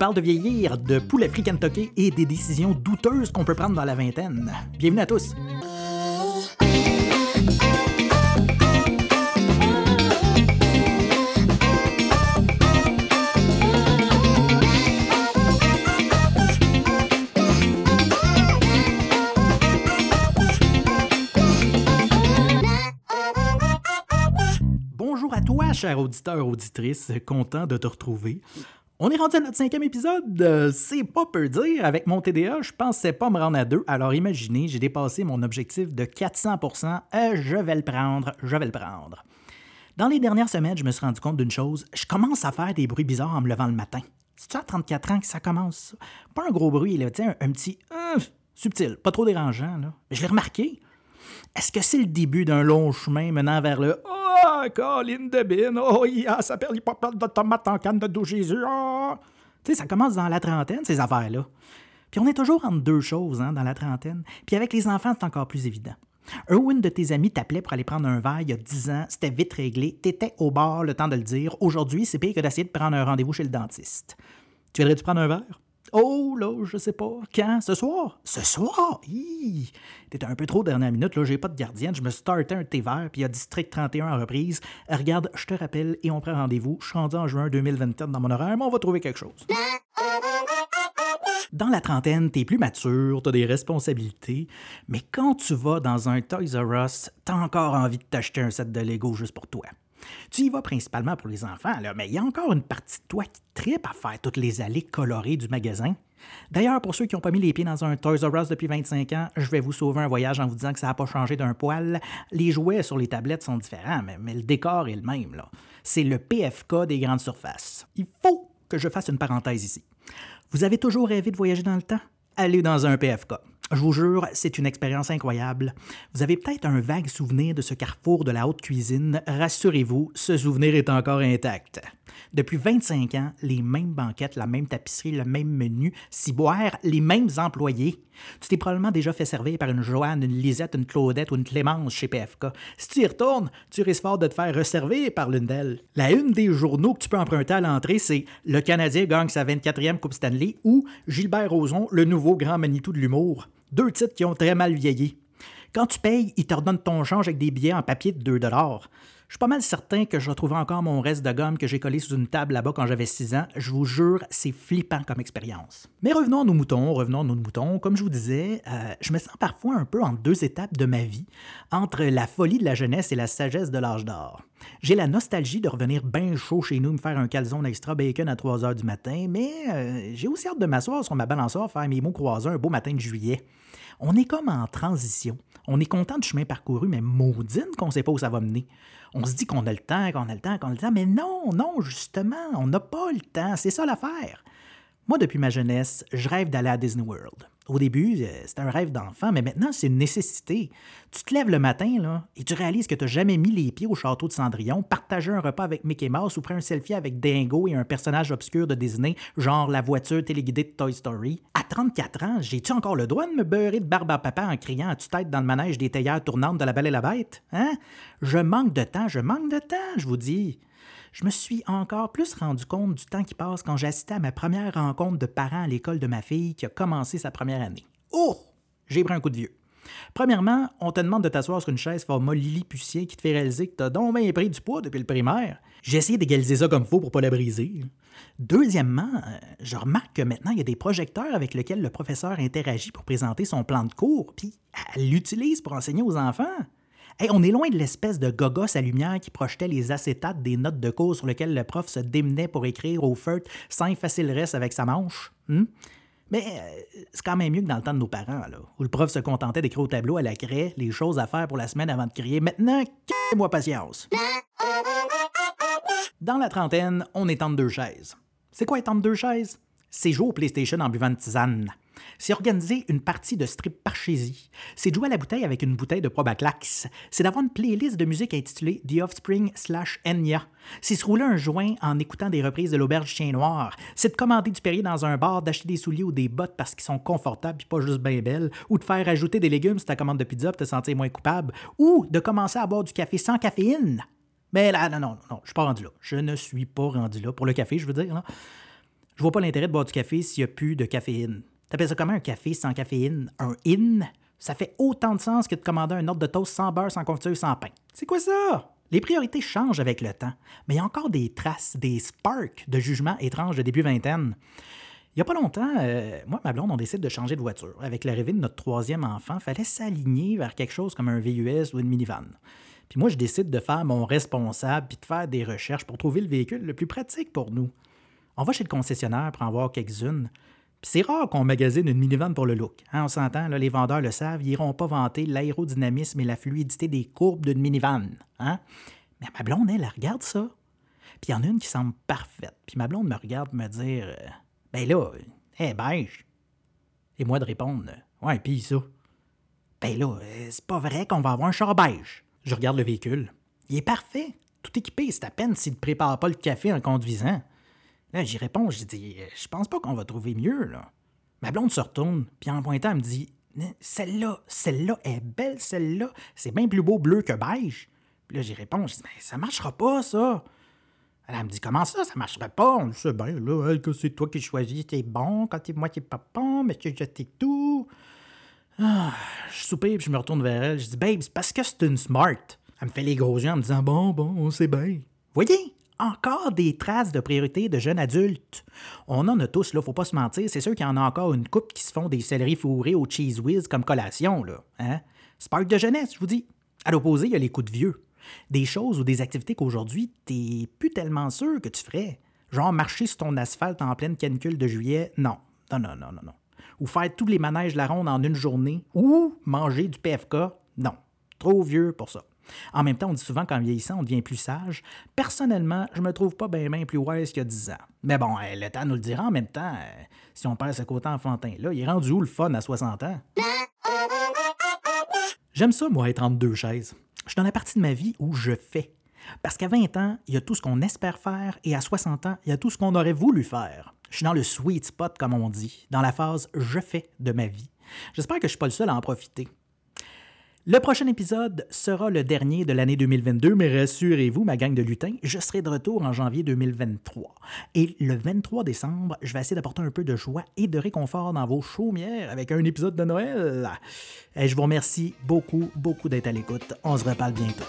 parle de vieillir, de poulet frit Kentucky et des décisions douteuses qu'on peut prendre dans la vingtaine. Bienvenue à tous! Bonjour à toi, cher auditeur, auditrice, content de te retrouver. On est rendu à notre cinquième épisode. Euh, C'est pas peu dire. Avec mon TDA, je pensais pas me rendre à deux. Alors imaginez, j'ai dépassé mon objectif de 400%. Euh, je vais le prendre, je vais le prendre. Dans les dernières semaines, je me suis rendu compte d'une chose. Je commence à faire des bruits bizarres en me levant le matin. C'est-tu à 34 ans que ça commence? Pas un gros bruit, tu sais, un, un petit euh, subtil, pas trop dérangeant. Là. Je l'ai remarqué. Est-ce que c'est le début d'un long chemin menant vers le Oh, Colline de de tomates en canne de Jésus, ah! Tu sais, ça commence dans la trentaine, ces affaires-là. Puis on est toujours entre deux choses, hein, dans la trentaine. Puis avec les enfants, c'est encore plus évident. Un ou une de tes amis t'appelait pour aller prendre un verre il y a 10 ans, c'était vite réglé, t'étais au bar, le temps de le dire. Aujourd'hui, c'est pire que d'essayer de prendre un rendez-vous chez le dentiste. Tu voudrais-tu prendre un verre? Oh, là, je sais pas. Quand? Ce soir? Ce soir? Hi! T'étais un peu trop dernière minute, là, j'ai pas de gardienne. Je me startais un thé vert, puis il y a District 31 en reprise. Regarde, je te rappelle et on prend rendez-vous. Je suis rendu en juin 2024 dans mon horaire, mais on va trouver quelque chose. Dans la trentaine, t'es plus mature, t'as des responsabilités, mais quand tu vas dans un Toys R Us, t'as encore envie de t'acheter un set de Lego juste pour toi. Tu y vas principalement pour les enfants, là, mais il y a encore une partie de toi qui tripe à faire toutes les allées colorées du magasin. D'ailleurs, pour ceux qui n'ont pas mis les pieds dans un Toys R Us depuis 25 ans, je vais vous sauver un voyage en vous disant que ça n'a pas changé d'un poil. Les jouets sur les tablettes sont différents, mais, mais le décor est le même. là. C'est le PFK des grandes surfaces. Il faut que je fasse une parenthèse ici. Vous avez toujours rêvé de voyager dans le temps? Allez dans un PFK. Je vous jure, c'est une expérience incroyable. Vous avez peut-être un vague souvenir de ce carrefour de la haute cuisine. Rassurez-vous, ce souvenir est encore intact. Depuis 25 ans, les mêmes banquettes, la même tapisserie, le même menu, ciboire, les mêmes employés. Tu t'es probablement déjà fait servir par une Joanne, une Lisette, une Claudette ou une Clémence chez PFK. Si tu y retournes, tu risques fort de te faire resservir par l'une d'elles. La une des journaux que tu peux emprunter à l'entrée, c'est Le Canadien gagne sa 24e Coupe Stanley ou Gilbert Rozon, le nouveau grand Manitou de l'humour. Deux titres qui ont très mal vieilli. Quand tu payes, ils te redonnent ton change avec des billets en papier de 2 je suis pas mal certain que je retrouve encore mon reste de gomme que j'ai collé sous une table là-bas quand j'avais 6 ans. Je vous jure, c'est flippant comme expérience. Mais revenons à nos moutons, revenons à nos moutons. Comme je vous disais, euh, je me sens parfois un peu en deux étapes de ma vie, entre la folie de la jeunesse et la sagesse de l'âge d'or. J'ai la nostalgie de revenir bien chaud chez nous, me faire un calzone extra bacon à 3 heures du matin, mais euh, j'ai aussi hâte de m'asseoir sur ma balançoire, faire mes mots croisés un beau matin de juillet. On est comme en transition. On est content du chemin parcouru, mais maudine qu'on sait pas où ça va mener. On se dit qu'on a le temps, qu'on a le temps, qu'on a le temps, mais non, non, justement, on n'a pas le temps. C'est ça l'affaire. Moi, depuis ma jeunesse, je rêve d'aller à Disney World. Au début, euh, c'était un rêve d'enfant, mais maintenant, c'est une nécessité. Tu te lèves le matin là, et tu réalises que tu n'as jamais mis les pieds au château de Cendrillon, partagé un repas avec Mickey Mouse ou pris un selfie avec Dingo et un personnage obscur de Disney, genre la voiture téléguidée de Toy Story. À 34 ans, j'ai-tu encore le droit de me beurrer de barbe à papa en criant à tue-tête dans le manège des théières tournantes de la Belle et la Bête? Hein? Je manque de temps, je manque de temps, je vous dis je me suis encore plus rendu compte du temps qui passe quand j'assistais à ma première rencontre de parents à l'école de ma fille qui a commencé sa première année. Oh! J'ai pris un coup de vieux. Premièrement, on te demande de t'asseoir sur une chaise format Lilliputien qui te fait réaliser que t'as donc bien pris du poids depuis le primaire. J'ai essayé d'égaliser ça comme faut pour pas la briser. Deuxièmement, euh, je remarque que maintenant, il y a des projecteurs avec lesquels le professeur interagit pour présenter son plan de cours, puis elle l'utilise pour enseigner aux enfants. Hey, on est loin de l'espèce de gogos à lumière qui projetait les acétates des notes de cours sur lesquelles le prof se démenait pour écrire au feutre sans facile reste avec sa manche. Hmm? Mais euh, c'est quand même mieux que dans le temps de nos parents, là, où le prof se contentait d'écrire au tableau à la craie les choses à faire pour la semaine avant de crier Maintenant, moi patience. Dans la trentaine, on est entre deux chaises. C'est quoi être entre deux chaises? C'est jouer au PlayStation en buvant une tisane. C'est organiser une partie de strip parchésie. C'est jouer à la bouteille avec une bouteille de Probaclax. C'est d'avoir une playlist de musique intitulée The Offspring slash Enya. C'est se rouler un joint en écoutant des reprises de l'auberge chien noir. C'est de commander du Perrier dans un bar, d'acheter des souliers ou des bottes parce qu'ils sont confortables puis pas juste bien belles, ou de faire ajouter des légumes sur ta commande de pizza pour te sentir moins coupable, ou de commencer à boire du café sans caféine. Mais là, non, non, non, je suis pas rendu là. Je ne suis pas rendu là. Pour le café, je veux dire. Je vois pas l'intérêt de boire du café s'il n'y a plus de caféine. T'appelles ça comment un café sans caféine? Un in? Ça fait autant de sens que de commander un ordre de toast sans beurre, sans confiture, sans pain. C'est quoi ça? Les priorités changent avec le temps, mais il y a encore des traces, des sparks de jugement étranges de début vingtaine. Il n'y a pas longtemps, euh, moi ma blonde, on décide de changer de voiture. Avec l'arrivée de notre troisième enfant, il fallait s'aligner vers quelque chose comme un VUS ou une minivan. Puis moi, je décide de faire mon responsable puis de faire des recherches pour trouver le véhicule le plus pratique pour nous. On va chez le concessionnaire pour en voir quelques-unes. C'est rare qu'on magasine une minivan pour le look. Hein, on s'entend, les vendeurs le savent, ils n'iront pas vanter l'aérodynamisme et la fluidité des courbes d'une minivan. Hein? Mais ma blonde, elle, elle regarde ça. Puis il y en a une qui semble parfaite. Puis ma blonde me regarde me dire euh, Ben là, hé, beige. Et moi de répondre Ouais, puis ça. Ben là, euh, c'est pas vrai qu'on va avoir un char beige. Je regarde le véhicule. Il est parfait. Tout équipé. C'est à peine s'il ne prépare pas le café en conduisant. Là, j'y réponds, je dis, je pense pas qu'on va trouver mieux, là. Ma blonde se retourne, puis en pointant, elle me dit, celle-là, celle-là est belle, celle-là. C'est bien plus beau bleu que beige. Puis là, j'y réponds, je dis, mais ça marchera pas, ça. Elle, me dit, comment ça, ça marcherait pas? On le sait bien, là, que c'est toi qui choisis, t'es bon, quand t'es moi pas bon, mais que je t'ai tout. Ah, je soupire, puis je me retourne vers elle. Je dis, babe, c'est parce que c'est une smart. Elle me fait les gros yeux en me disant, bon, bon, on sait bien. Voyez, encore des traces de priorité de jeunes adultes. On en a tous, là, faut pas se mentir. C'est sûr qu'il y en a encore une coupe qui se font des céleris fourrés au cheese whiz comme collation, là. Hein? Spark de jeunesse, je vous dis. À l'opposé, il y a les coups de vieux. Des choses ou des activités qu'aujourd'hui, t'es plus tellement sûr que tu ferais. Genre marcher sur ton asphalte en pleine canicule de juillet, non. Non, non, non, non, non. Ou faire tous les manèges de la ronde en une journée, ou manger du PFK, non. Trop vieux pour ça. En même temps, on dit souvent qu'en vieillissant, on devient plus sage. Personnellement, je me trouve pas bien plus wise qu'il y a 10 ans. Mais bon, euh, le temps nous le dira en même temps. Euh, si on perd ce côté enfantin-là, il est rendu où le fun à 60 ans? J'aime ça, moi, être entre deux chaises. Je suis dans la partie de ma vie où je fais. Parce qu'à 20 ans, il y a tout ce qu'on espère faire et à 60 ans, il y a tout ce qu'on aurait voulu faire. Je suis dans le sweet spot, comme on dit, dans la phase je fais de ma vie. J'espère que je ne suis pas le seul à en profiter. Le prochain épisode sera le dernier de l'année 2022, mais rassurez-vous, ma gang de lutins, je serai de retour en janvier 2023. Et le 23 décembre, je vais essayer d'apporter un peu de joie et de réconfort dans vos chaumières avec un épisode de Noël. Et je vous remercie beaucoup, beaucoup d'être à l'écoute. On se reparle bientôt.